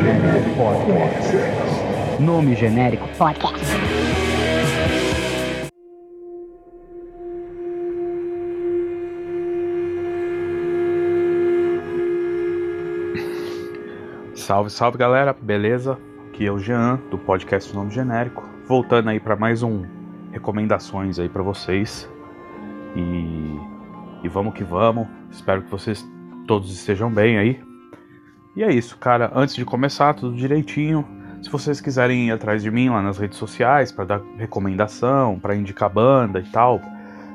Podcast. Nome genérico podcast. Salve, salve galera, beleza? Aqui é o Jean do podcast Nome Genérico, voltando aí para mais um recomendações aí para vocês. E, e vamos que vamos. Espero que vocês todos estejam bem aí. E é isso, cara. Antes de começar, tudo direitinho. Se vocês quiserem ir atrás de mim lá nas redes sociais para dar recomendação, para indicar banda e tal,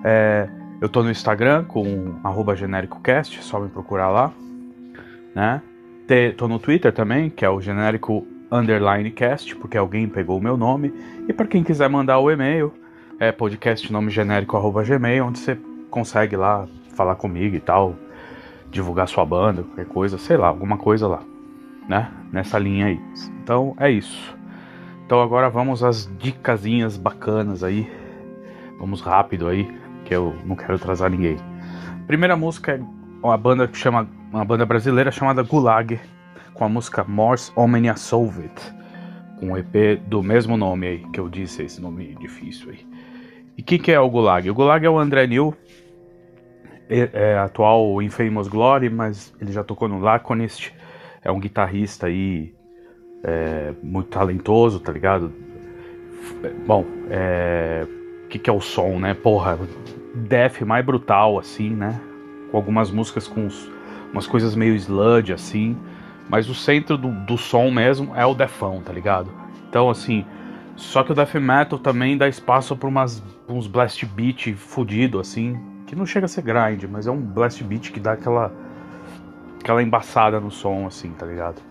é, eu tô no Instagram com genéricocast, só me procurar lá, né? Tô no Twitter também, que é o genérico underline cast, porque alguém pegou o meu nome. E para quem quiser mandar o e-mail, é podcast nome genérico gmail, onde você consegue lá falar comigo e tal, divulgar sua banda, qualquer coisa, sei lá, alguma coisa lá, né? Nessa linha aí. Então é isso. Então agora vamos às dicasinhas bacanas aí. Vamos rápido aí, que eu não quero atrasar ninguém. Primeira música é uma banda que chama uma banda brasileira chamada Gulag, com a música Morse Omnia Solvit, com o EP do mesmo nome aí, que eu disse, esse nome difícil aí. E o que, que é o Gulag? O Gulag é o André New, é, é atual Infamous Glory, mas ele já tocou no Laconist. É um guitarrista aí é, muito talentoso, tá ligado? Bom, o é, que, que é o som, né? Porra, death mais brutal, assim, né? Com algumas músicas com uns, umas coisas meio sludge, assim. Mas o centro do, do som mesmo é o defão, tá ligado? Então, assim, só que o death metal também dá espaço para umas uns blast beat fudido assim, que não chega a ser grind, mas é um blast beat que dá aquela aquela embaçada no som assim, tá ligado?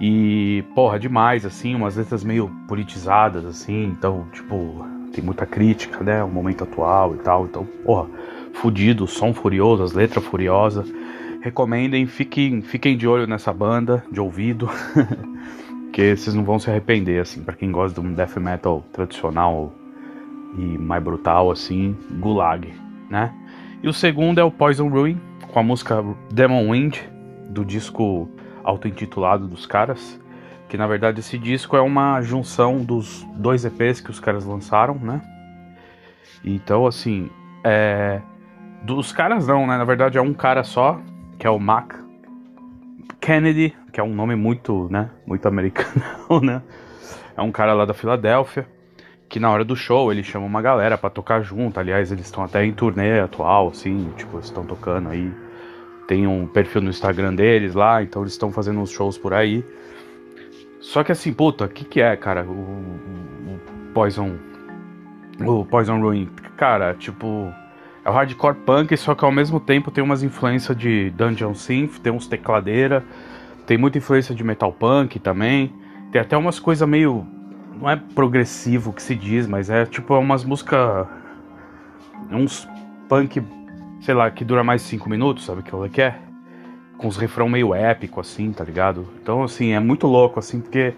E porra, demais assim, umas letras meio politizadas assim, então, tipo, tem muita crítica, né, o momento atual e tal, então, porra, fudido, som furioso, as letras furiosas. Recomendem, fiquem, fiquem de olho nessa banda, de ouvido. Porque vocês não vão se arrepender, assim, para quem gosta de um death metal tradicional e mais brutal, assim, Gulag, né? E o segundo é o Poison Ruin, com a música Demon Wind, do disco auto-intitulado dos caras. Que na verdade esse disco é uma junção dos dois EPs que os caras lançaram, né? Então, assim, é. Dos caras não, né? Na verdade é um cara só, que é o Mac Kennedy, que é um nome muito, né, muito americano, né? É um cara lá da Filadélfia, que na hora do show ele chama uma galera para tocar junto. Aliás, eles estão até em turnê atual, assim, tipo, estão tocando aí. Tem um perfil no Instagram deles lá, então eles estão fazendo uns shows por aí. Só que assim, puta, o que que é, cara, o, o, Poison o Poison Ruin? Cara, tipo, é o hardcore punk, só que ao mesmo tempo tem umas influências de Dungeon Synth, tem uns tecladeira, tem muita influência de metal punk também. Tem até umas coisas meio. Não é progressivo que se diz, mas é tipo umas músicas. Uns punk, sei lá, que dura mais de 5 minutos, sabe o que é? Com os refrão meio épico, assim, tá ligado? Então, assim, é muito louco, assim, porque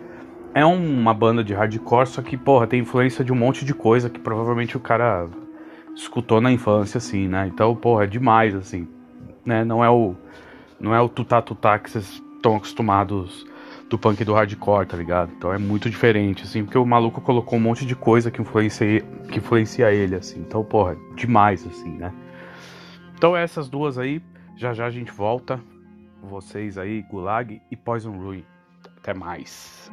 é uma banda de hardcore, só que, porra, tem influência de um monte de coisa que provavelmente o cara escutou na infância, assim, né? Então, porra, é demais, assim, né? Não é o. Não é o tutá tutá que vocês estão acostumados do punk e do hardcore, tá ligado? Então é muito diferente, assim, porque o maluco colocou um monte de coisa que influencia, que influencia ele, assim. Então, porra, demais, assim, né? Então essas duas aí, já já a gente volta. Vocês aí, Gulag e Poison Ruin. Até mais.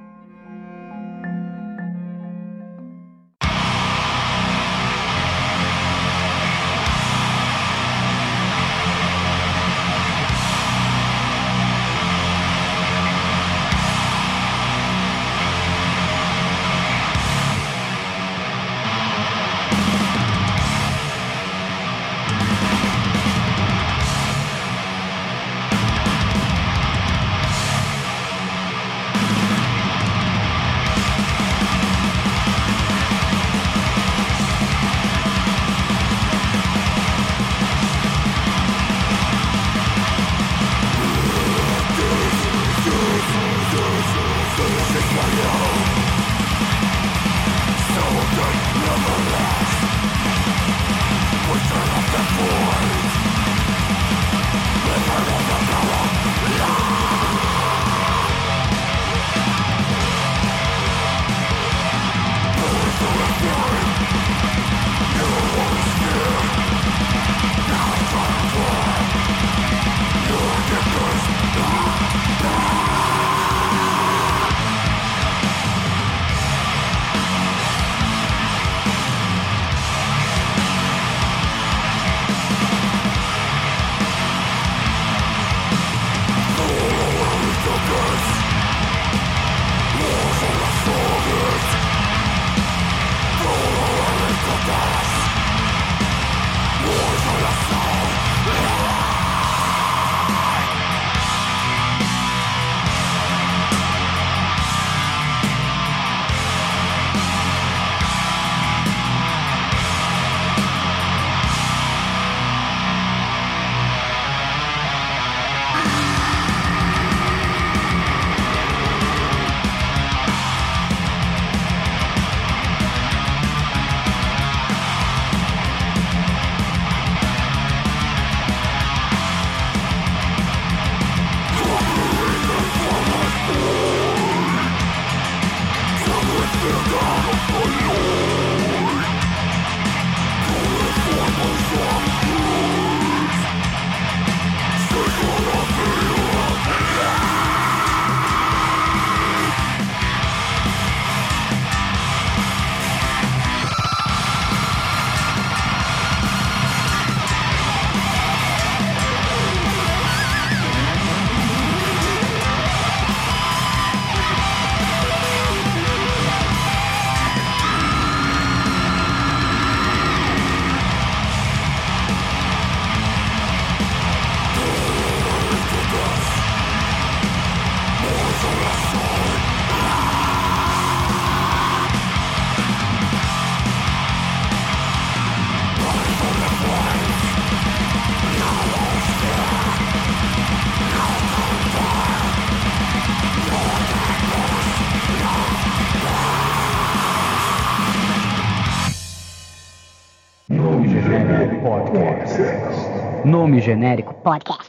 Genérico podcast.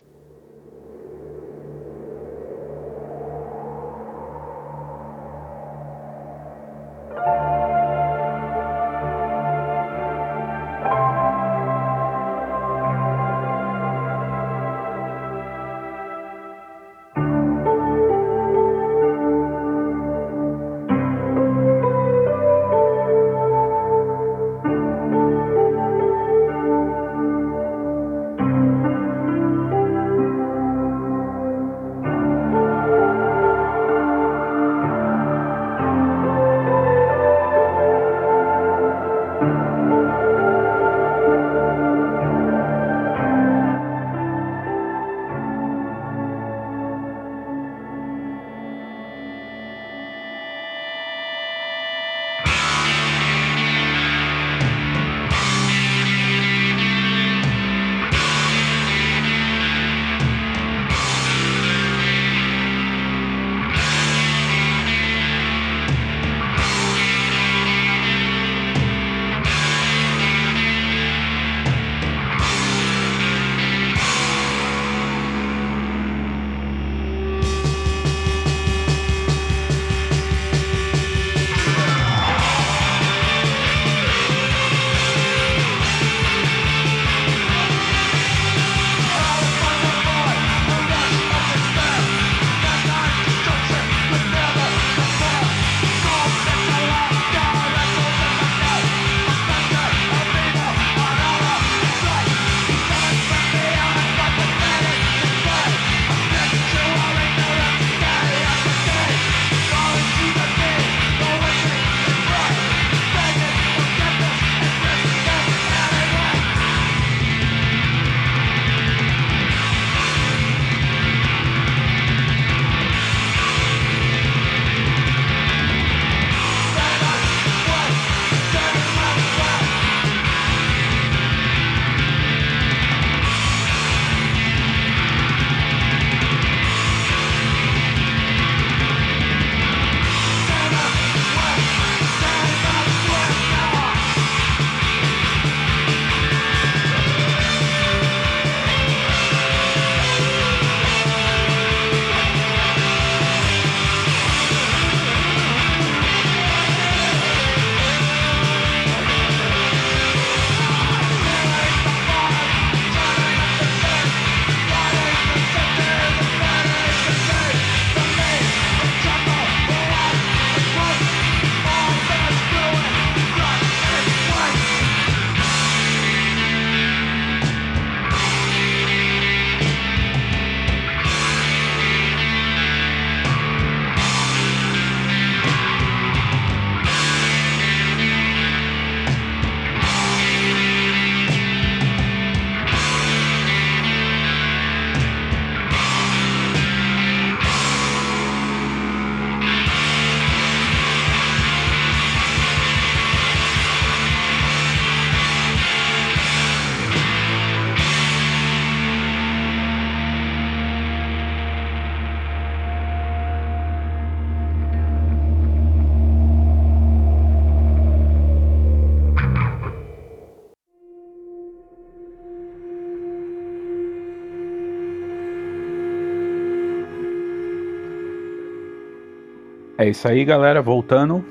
É isso aí, galera. Voltando.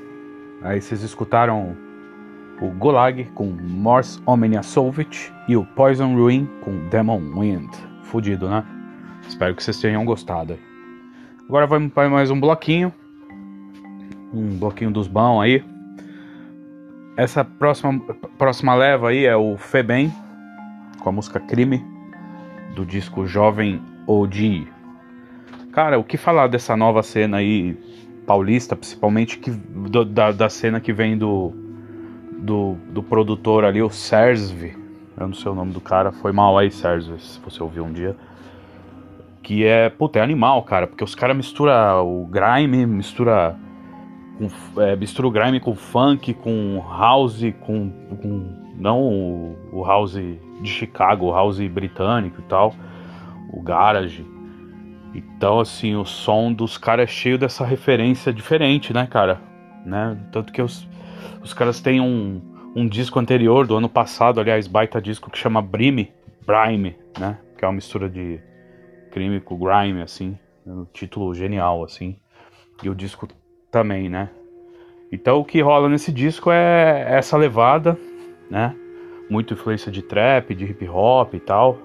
Aí vocês escutaram o Gulag com Morse Omnia Solvit e o Poison Ruin com Demon Wind. Fudido, né? Espero que vocês tenham gostado. Agora vamos para mais um bloquinho. Um bloquinho dos bons aí. Essa próxima, próxima leva aí é o Febem com a música Crime do disco Jovem OG. Cara, o que falar dessa nova cena aí paulista, principalmente que, do, da, da cena que vem do, do, do produtor ali, o Sersv. Eu não sei o nome do cara, foi mal aí, Sersv, se você ouviu um dia. Que é, puta, é animal, cara, porque os caras misturam o grime, mistura, com, é, mistura o grime com funk, com house, com, com não o, o house de Chicago, o house britânico e tal, o garage. Então, assim, o som dos caras é cheio dessa referência diferente, né, cara? Né? Tanto que os, os caras têm um, um disco anterior, do ano passado, aliás, baita disco, que chama Brime, Grime, né? Que é uma mistura de crime com grime, assim. Um título genial, assim. E o disco também, né? Então o que rola nesse disco é essa levada, né? Muito influência de trap, de hip hop e tal,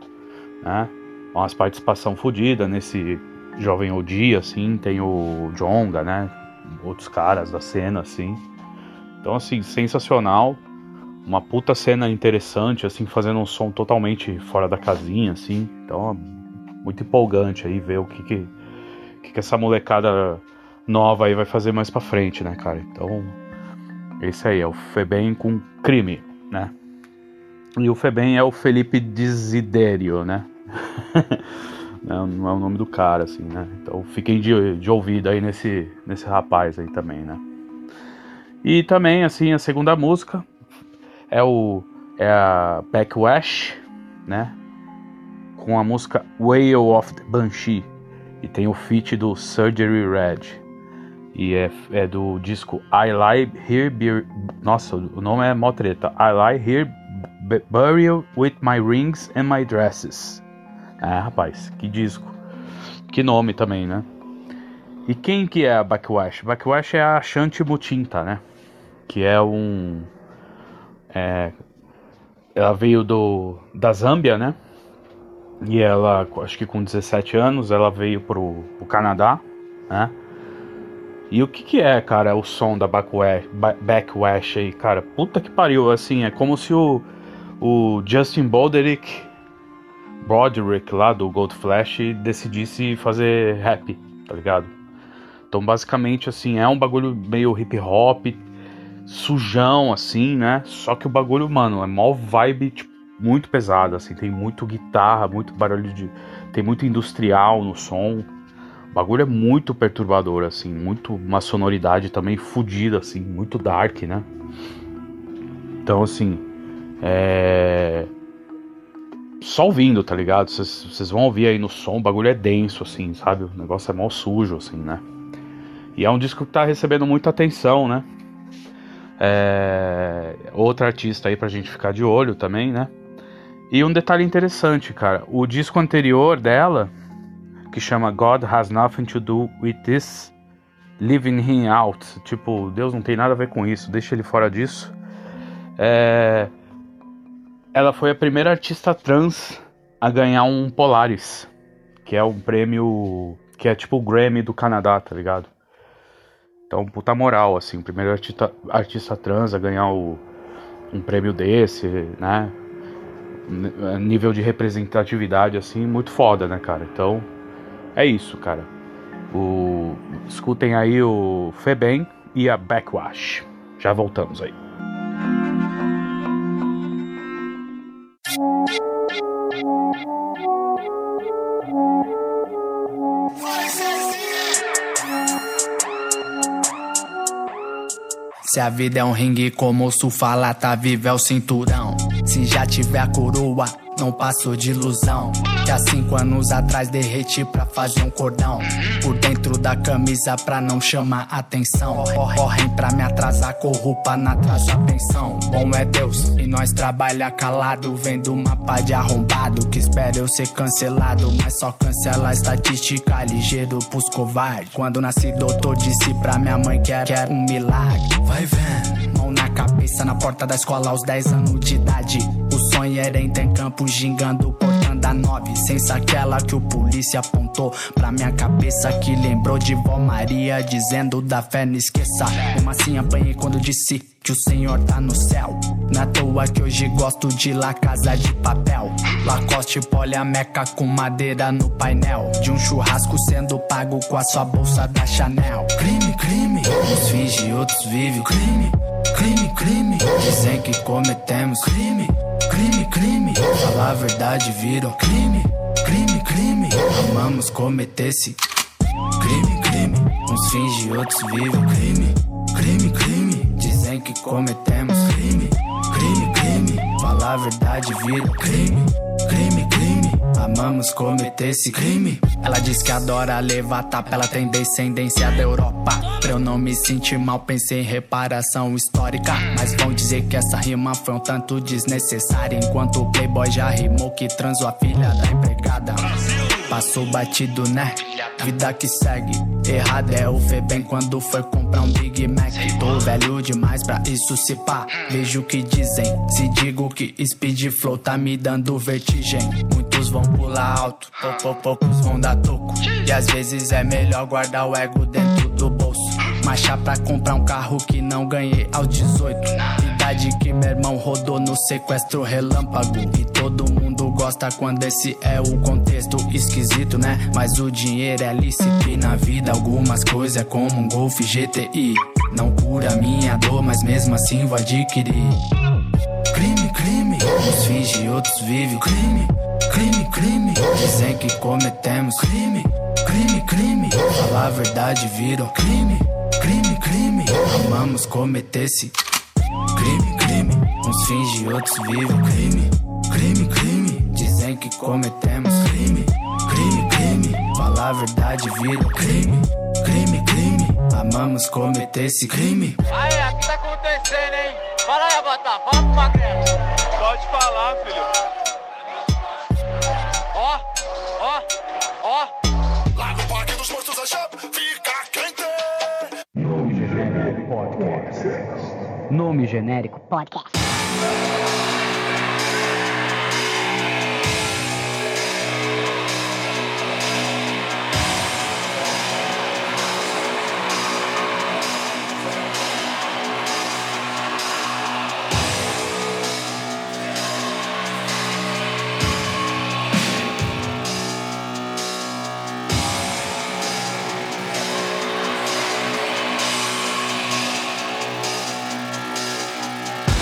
né? Umas participação fodida nesse Jovem OG, assim, tem o Jonga, né? Outros caras da cena, assim. Então, assim, sensacional. Uma puta cena interessante, assim, fazendo um som totalmente fora da casinha, assim. Então, muito empolgante aí ver o que que, que, que essa molecada nova aí vai fazer mais pra frente, né, cara? Então, esse aí é o Febem com crime, né? E o Febem é o Felipe Desidério, né? Não, não é o nome do cara, assim, né? Então fiquem de, de ouvido aí nesse, nesse rapaz aí também, né? E também, assim, a segunda música é o é a Backwash, né? Com a música Whale of the Banshee. E tem o feat do Surgery Red. E é, é do disco I Lie Here Be... Nossa, o nome é mó treta. I Lie Here Burial With My Rings and My Dresses. É, rapaz, que disco. Que nome também, né? E quem que é a Backwash? Backwash é a Shanti Mutinta, né? Que é um... É, ela veio do, da Zâmbia, né? E ela, acho que com 17 anos, ela veio pro, pro Canadá, né? E o que que é, cara, o som da Backwash, Backwash aí, cara? Puta que pariu, assim, é como se o, o Justin Broderick, Broderick lá do Gold Flash decidisse fazer rap, tá ligado? Então, basicamente, assim, é um bagulho meio hip hop, sujão, assim, né? Só que o bagulho, mano, é mó vibe, tipo, muito pesado, assim, tem muito guitarra, muito barulho de. tem muito industrial no som. O bagulho é muito perturbador, assim, muito uma sonoridade também fodida, assim, muito dark, né? Então, assim, é. Só ouvindo, tá ligado? Vocês vão ouvir aí no som, o bagulho é denso, assim, sabe? O negócio é mal sujo, assim, né? E é um disco que tá recebendo muita atenção, né? É... Outra artista aí pra gente ficar de olho também, né? E um detalhe interessante, cara. O disco anterior dela que chama God Has Nothing to Do with This, Leaving Him Out. Tipo, Deus não tem nada a ver com isso, deixa ele fora disso. É... Ela foi a primeira artista trans a ganhar um Polaris, que é um prêmio que é tipo o Grammy do Canadá, tá ligado? Então, puta moral, assim, primeiro artista, artista trans a ganhar o, um prêmio desse, né? Nível de representatividade, assim, muito foda, né, cara? Então, é isso, cara. O... Escutem aí o Febem e a Backwash. Já voltamos aí. Se a vida é um ringue, como o fala, tá é o cinturão. Se já tiver a coroa, não passou de ilusão. Que há cinco anos atrás derreti pra fazer um cordão. Por dentro da camisa pra não chamar atenção. Correm pra me atrasar, corrupa na atrasa pensão. Bom é Deus, e nós trabalha calado. Vendo uma pá de arrombado que espera eu ser cancelado. Mas só cancela a estatística, ligeiro pros covardes. Quando nasci, doutor disse pra minha mãe que era um milagre. Vai vendo, mão na cabeça, na porta da escola aos 10 anos de idade. Era entrar em campo gingando portando a nove. Sem aquela que o polícia apontou pra minha cabeça. Que lembrou de vó Maria dizendo da fé, não esqueça. Uma assim apanhei quando disse que o Senhor tá no céu. Na toa que hoje gosto de La Casa de Papel. Lacoste a meca com madeira no painel. De um churrasco sendo pago com a sua bolsa da Chanel. Crime, crime. Uns finge, outros vivem. Crime, crime, crime. Dizem que cometemos crime. Crime, crime, falar a verdade viram crime, crime, crime. Amamos cometer esse crime, crime. Uns finge, outros vivem crime, crime, crime. Dizem que cometemos crime, crime, crime. Falar a verdade vira crime, crime, crime. Amamos cometer esse crime. Ela diz que adora levar tapa, ela tem descendência da Europa. Pra eu não me sentir mal, pensei em reparação histórica. Mas vão dizer que essa rima foi um tanto desnecessária. Enquanto o Playboy já rimou que transou a filha da empregada. Passou batido, né? Vida que segue. Errado é o Febem quando foi comprar um Big Mac. Tô velho demais pra isso se pá. Vejo o que dizem. Se digo que Speed Flow tá me dando vertigem. Muitos vão pular alto, pouco, poucos vão dar toco. E às vezes é melhor guardar o ego dentro do bolso. Marchar pra comprar um carro que não ganhei aos 18. Idade que meu irmão rodou no sequestro relâmpago. E todo mundo gosta quando esse é o contexto esquisito, né? Mas o dinheiro é lícito e na vida algumas coisas é como um Golf GTI. Não cura minha dor, mas mesmo assim vou adquirir. Crime, crime, uns finge, outros vivem. Crime, crime, crime, dizem que cometemos crime, crime, crime. Falar a verdade viram crime, crime, crime. Amamos cometer esse crime, crime. Uns finge, outros vivem. Crime, crime, crime. Cometemos crime, crime, crime. Falar a verdade viram crime, crime, crime. Amamos cometer esse crime. Aí, o que tá acontecendo, hein? Fala aí, Avatar, fala pro Magrelo. Pode falar, filho. Ó, ó, ó. Lá no Parque dos Mortos a chapa fica quente. Nome genérico podcast.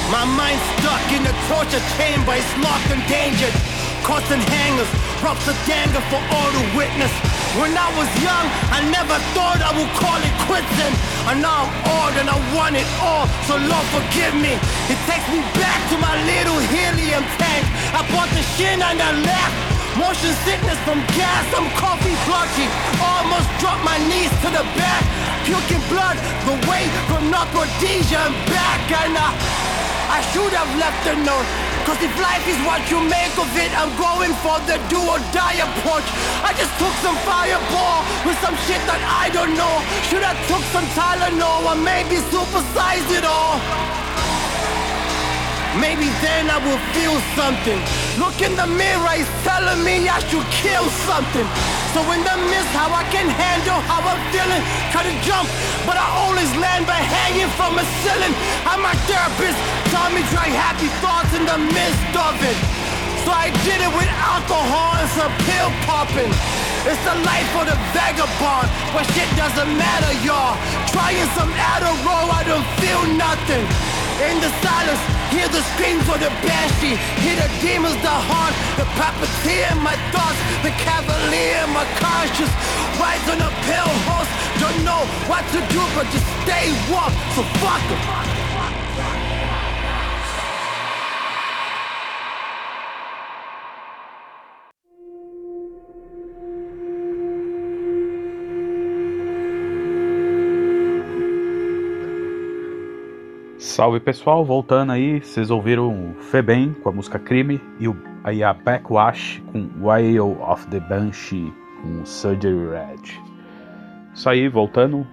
My mind's stuck in a torture chamber, it's locked and endangered. Constant hangers, ropes of danger for all to witness. When I was young, I never thought I would call it quits and and now I'm old and I want it all, so Lord forgive me. It takes me back to my little helium tank. I bought the shin and I left. Motion sickness from gas, I'm coffee blotchy. Almost dropped my knees to the back. Puking blood, the way from North Rhodesia and back. And I, I should have left a note. Cause if life is what you make of it, I'm going for the do or die approach. I just took some fireball with some shit that I don't know. Should have took some Tylenol or maybe supersized it all. Maybe then I will feel something. Look in the mirror, he's telling me I should kill something. So in the mist, how I can handle how I'm feeling. To jump, but I always land by hanging from a ceiling. I'm my therapist, tell me try happy thoughts in the midst of it. So I did it with alcohol and some pill popping. It's the life of the vagabond, but shit doesn't matter, y'all. Trying some Adderall, I don't feel nothing. In the silence, hear the screams of the banshee. Hear the demons, the haunt, the puppeteer my thoughts The cavalier my conscience. Rides on a pale horse Don't know what to do but just stay warm. So fuck 'em. Salve pessoal, voltando aí, vocês ouviram Febem com a música Crime e o, aí a Backwash com Wail of the Banshee com Surgery Red. Isso aí, voltando,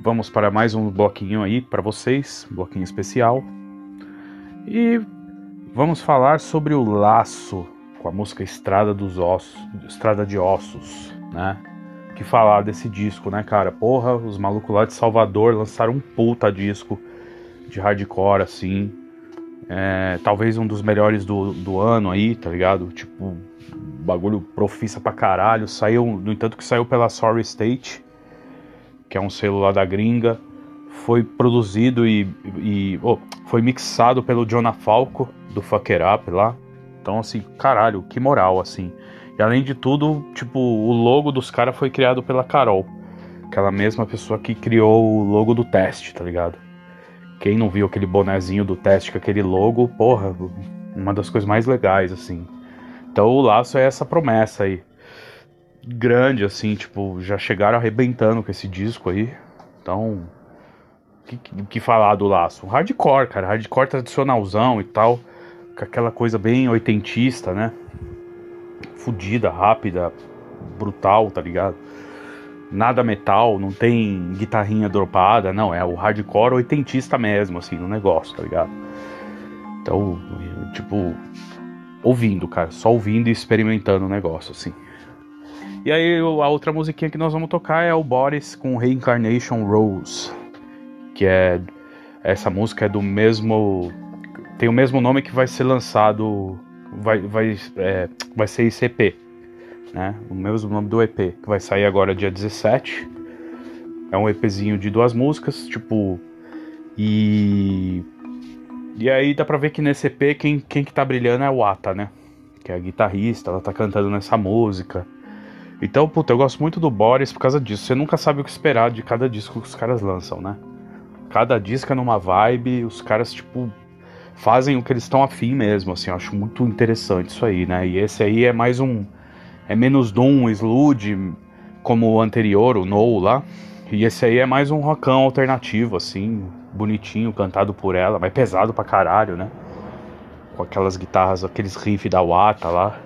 vamos para mais um bloquinho aí para vocês, um bloquinho especial. E vamos falar sobre o Laço com a música Estrada dos Ossos, Estrada de Ossos, né? Que falar desse disco, né, cara? Porra, os malucos lá de Salvador lançaram um puta disco de hardcore, assim. É, talvez um dos melhores do, do ano aí, tá ligado? Tipo, bagulho profissa pra caralho. Saiu, no entanto, que saiu pela Sorry State, que é um selo lá da gringa. Foi produzido e, e oh, foi mixado pelo Jonah Falco, do Fucker Up lá. Então, assim, caralho, que moral, assim. E além de tudo, tipo, o logo dos caras foi criado pela Carol. Aquela mesma pessoa que criou o logo do teste, tá ligado? Quem não viu aquele bonezinho do teste com aquele logo, porra, uma das coisas mais legais, assim. Então o laço é essa promessa aí. Grande, assim, tipo, já chegaram arrebentando com esse disco aí. Então, o que, que falar do laço? Hardcore, cara, hardcore tradicionalzão e tal, com aquela coisa bem oitentista, né? Fudida, rápida, brutal, tá ligado? Nada metal, não tem guitarrinha dropada, não, é o hardcore oitentista mesmo, assim, no negócio, tá ligado? Então, tipo, ouvindo, cara, só ouvindo e experimentando o negócio, assim. E aí a outra musiquinha que nós vamos tocar é o Boris com Reincarnation Rose, que é essa música é do mesmo tem o mesmo nome que vai ser lançado vai vai é, vai ser ICP, né? O mesmo nome do EP que vai sair agora dia 17. É um EPzinho de duas músicas, tipo e e aí dá pra ver que nesse EP quem, quem que tá brilhando é o Ata, né? Que é a guitarrista, ela tá cantando nessa música. Então, puta, eu gosto muito do Boris por causa disso. Você nunca sabe o que esperar de cada disco que os caras lançam, né? Cada disco é numa vibe, os caras, tipo, fazem o que eles estão afim mesmo, assim. Eu acho muito interessante isso aí, né? E esse aí é mais um. É menos Doom, Sludge, como o anterior, o No lá. E esse aí é mais um rockão alternativo, assim, bonitinho, cantado por ela, mas pesado pra caralho, né? Com aquelas guitarras, aqueles riffs da Wata lá.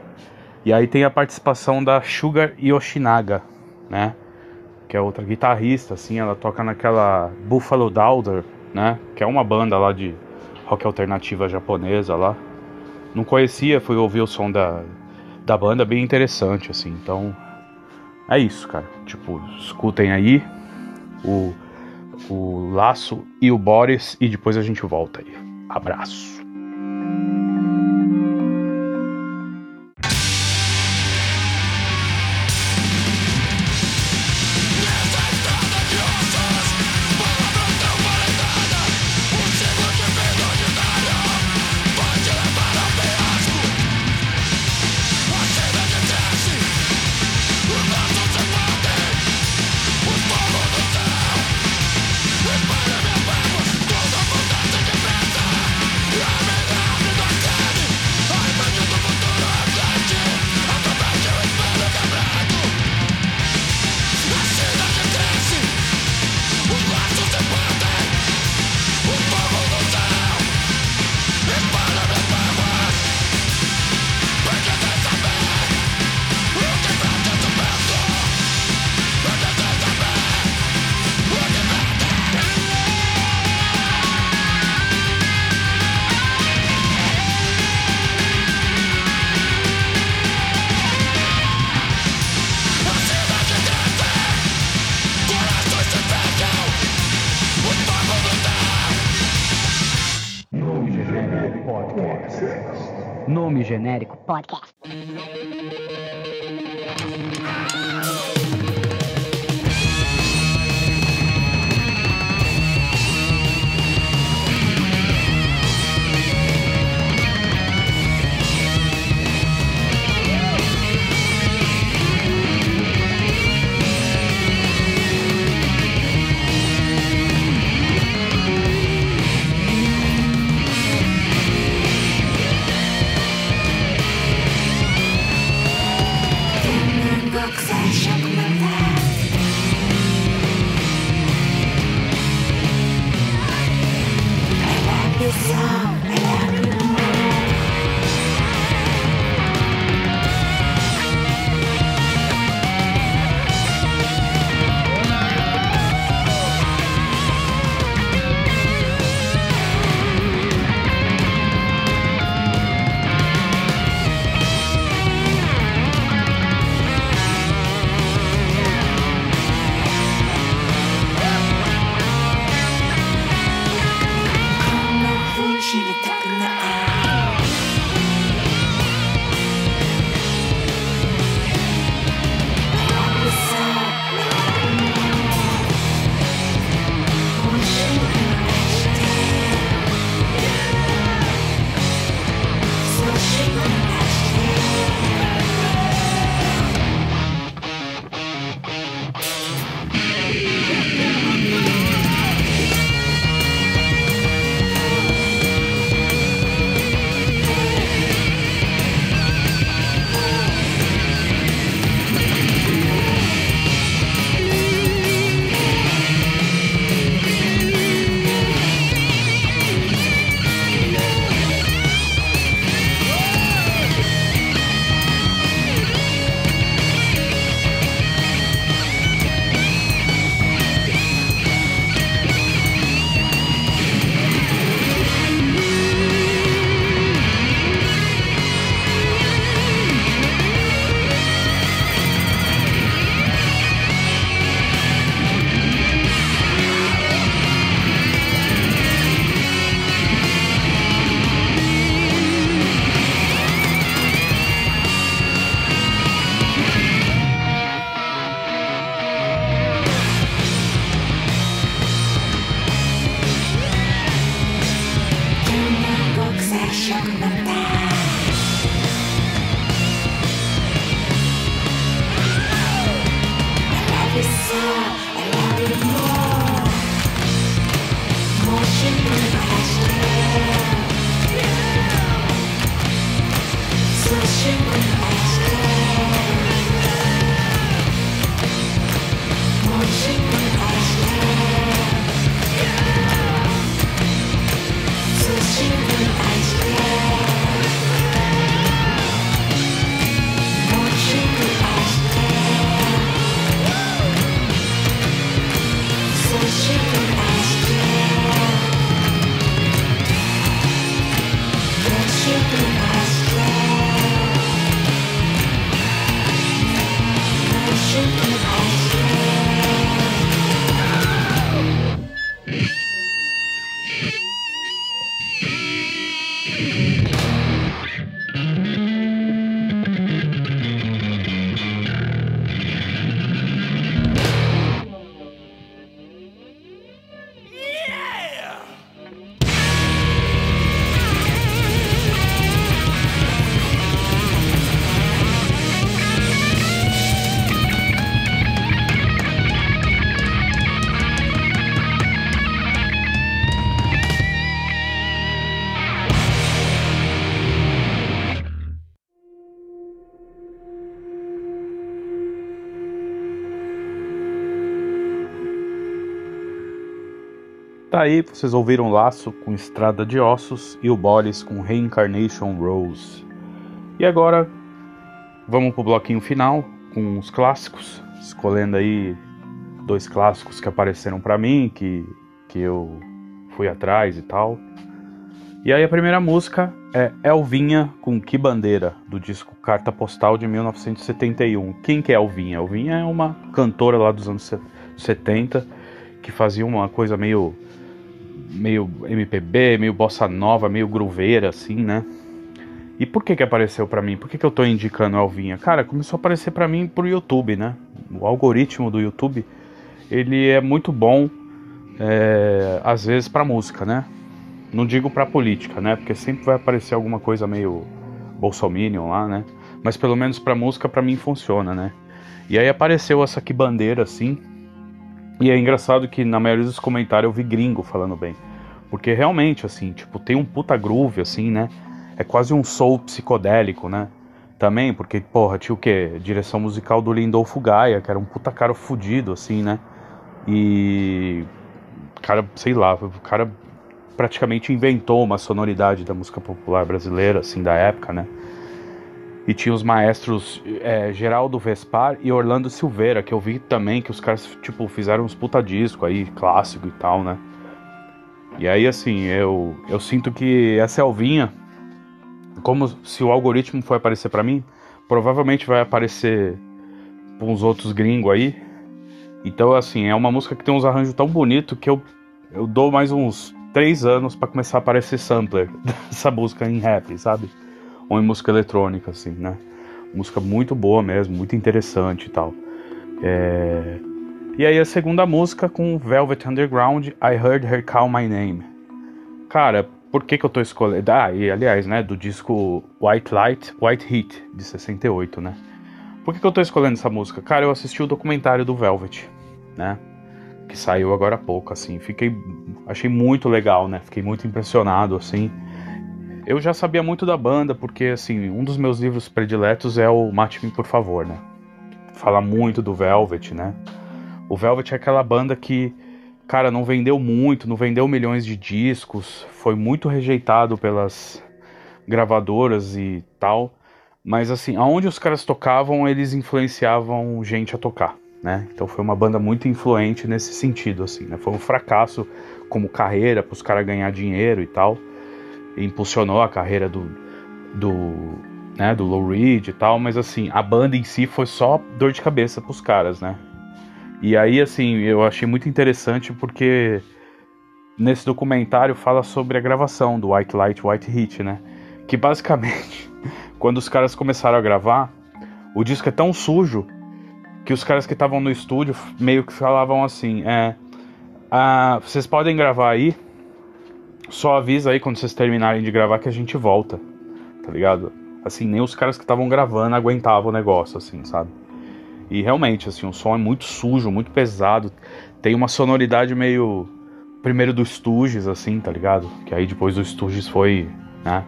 E aí tem a participação da Sugar Yoshinaga, né? Que é outra guitarrista, assim, ela toca naquela Buffalo Daughter, né? Que é uma banda lá de rock alternativa japonesa lá. Não conhecia, fui ouvir o som da, da banda, bem interessante, assim. Então, é isso, cara. Tipo, escutem aí o, o Laço e o Boris e depois a gente volta aí. Abraço. Tá aí, vocês ouviram Laço com Estrada de Ossos e o Boris com Reincarnation Rose. E agora vamos pro bloquinho final com os clássicos, escolhendo aí dois clássicos que apareceram para mim, que, que eu fui atrás e tal. E aí a primeira música é Elvinha com Que Bandeira, do disco Carta Postal de 1971. Quem que é Elvinha? Elvinha é uma cantora lá dos anos 70 que fazia uma coisa meio meio MPB, meio bossa nova, meio grooveira assim, né? E por que que apareceu para mim? Por que que eu tô indicando Elvinha? Cara, começou a aparecer para mim pro YouTube, né? O algoritmo do YouTube, ele é muito bom é, às vezes para música, né? Não digo para política, né? Porque sempre vai aparecer alguma coisa meio bolsominion lá, né? Mas pelo menos para música para mim funciona, né? E aí apareceu essa aqui bandeira assim. E é engraçado que na maioria dos comentários eu vi gringo falando bem. Porque realmente assim, tipo, tem um puta groove assim, né? É quase um soul psicodélico, né? Também, porque, porra, tinha o quê? Direção musical do Lindolfo Gaia, que era um puta cara fudido, assim, né? E. Cara, sei lá, o cara praticamente inventou uma sonoridade da música popular brasileira, assim, da época, né? E tinha os maestros é, Geraldo Vespar e Orlando Silveira, que eu vi também que os caras, tipo, fizeram uns puta disco aí, clássico e tal, né? E aí, assim, eu, eu sinto que essa Elvinha, como se o algoritmo for aparecer para mim, provavelmente vai aparecer pra uns outros gringos aí. Então, assim, é uma música que tem uns arranjos tão bonitos que eu, eu dou mais uns três anos para começar a aparecer sampler dessa música em rap, sabe? Ou em música eletrônica, assim, né? Música muito boa mesmo, muito interessante e tal. É... E aí a segunda música com Velvet Underground, I Heard Her Call My Name. Cara, por que que eu tô escolhendo? Ah, e aliás, né, do disco White Light, White Heat, de 68, né? Por que que eu tô escolhendo essa música? Cara, eu assisti o documentário do Velvet, né? que saiu agora há pouco, assim. Fiquei, achei muito legal, né? Fiquei muito impressionado, assim. Eu já sabia muito da banda, porque, assim, um dos meus livros prediletos é o Mate-me, por favor, né? Fala muito do Velvet, né? O Velvet é aquela banda que, cara, não vendeu muito, não vendeu milhões de discos, foi muito rejeitado pelas gravadoras e tal. Mas, assim, aonde os caras tocavam, eles influenciavam gente a tocar né? Então foi uma banda muito influente nesse sentido, assim, né? Foi um fracasso como carreira para os caras ganhar dinheiro e tal. Impulsionou a carreira do, do, né, do Low Reed e tal, mas assim, a banda em si foi só dor de cabeça para os caras, né? E aí, assim, eu achei muito interessante porque nesse documentário fala sobre a gravação do White Light, White Heat, né? Que basicamente, quando os caras começaram a gravar, o disco é tão sujo que os caras que estavam no estúdio meio que falavam assim: é, ah, vocês podem gravar aí, só avisa aí quando vocês terminarem de gravar que a gente volta, tá ligado? Assim, nem os caras que estavam gravando aguentavam o negócio, assim, sabe? E realmente, assim, o som é muito sujo, muito pesado, tem uma sonoridade meio. Primeiro do Stooges, assim, tá ligado? Que aí depois do Stooges foi, né?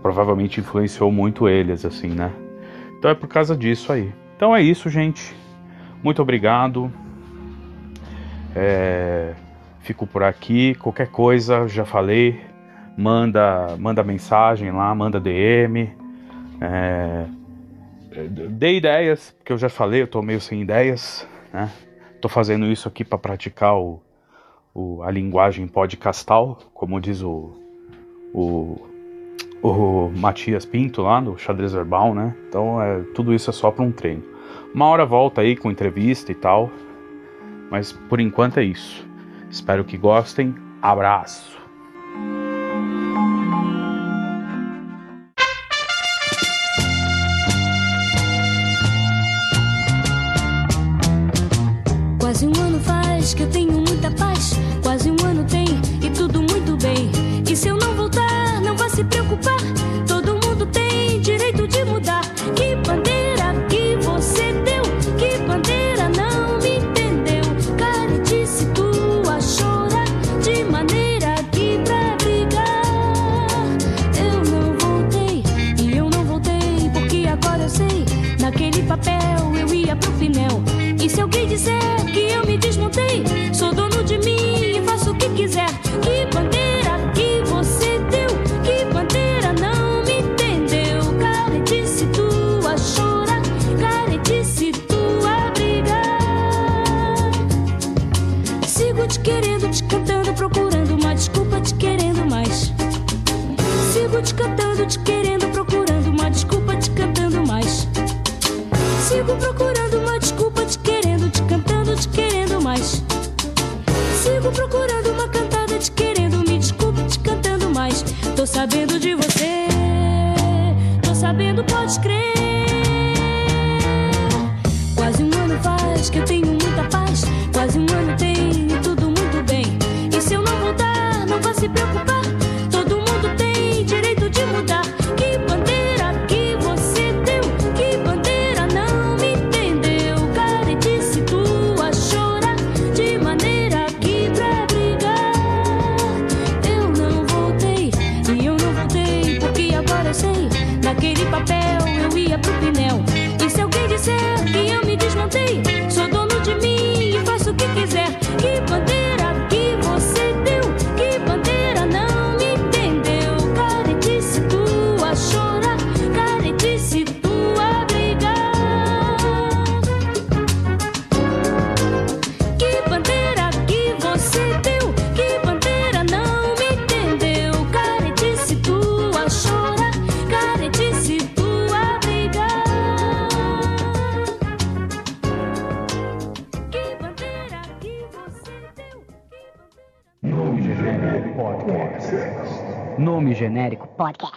Provavelmente influenciou muito eles, assim, né? Então é por causa disso aí. Então é isso, gente. Muito obrigado. É, fico por aqui. Qualquer coisa, já falei. Manda, manda mensagem lá, manda DM. É, dê ideias, porque eu já falei, eu tô meio sem ideias, né? Tô fazendo isso aqui para praticar o, o, a linguagem podcastal, como diz o, o o Matias Pinto lá no Xadrez Verbal, né? Então é, tudo isso é só para um treino. Uma hora volta aí com entrevista e tal. Mas por enquanto é isso. Espero que gostem. Abraço. Podcast.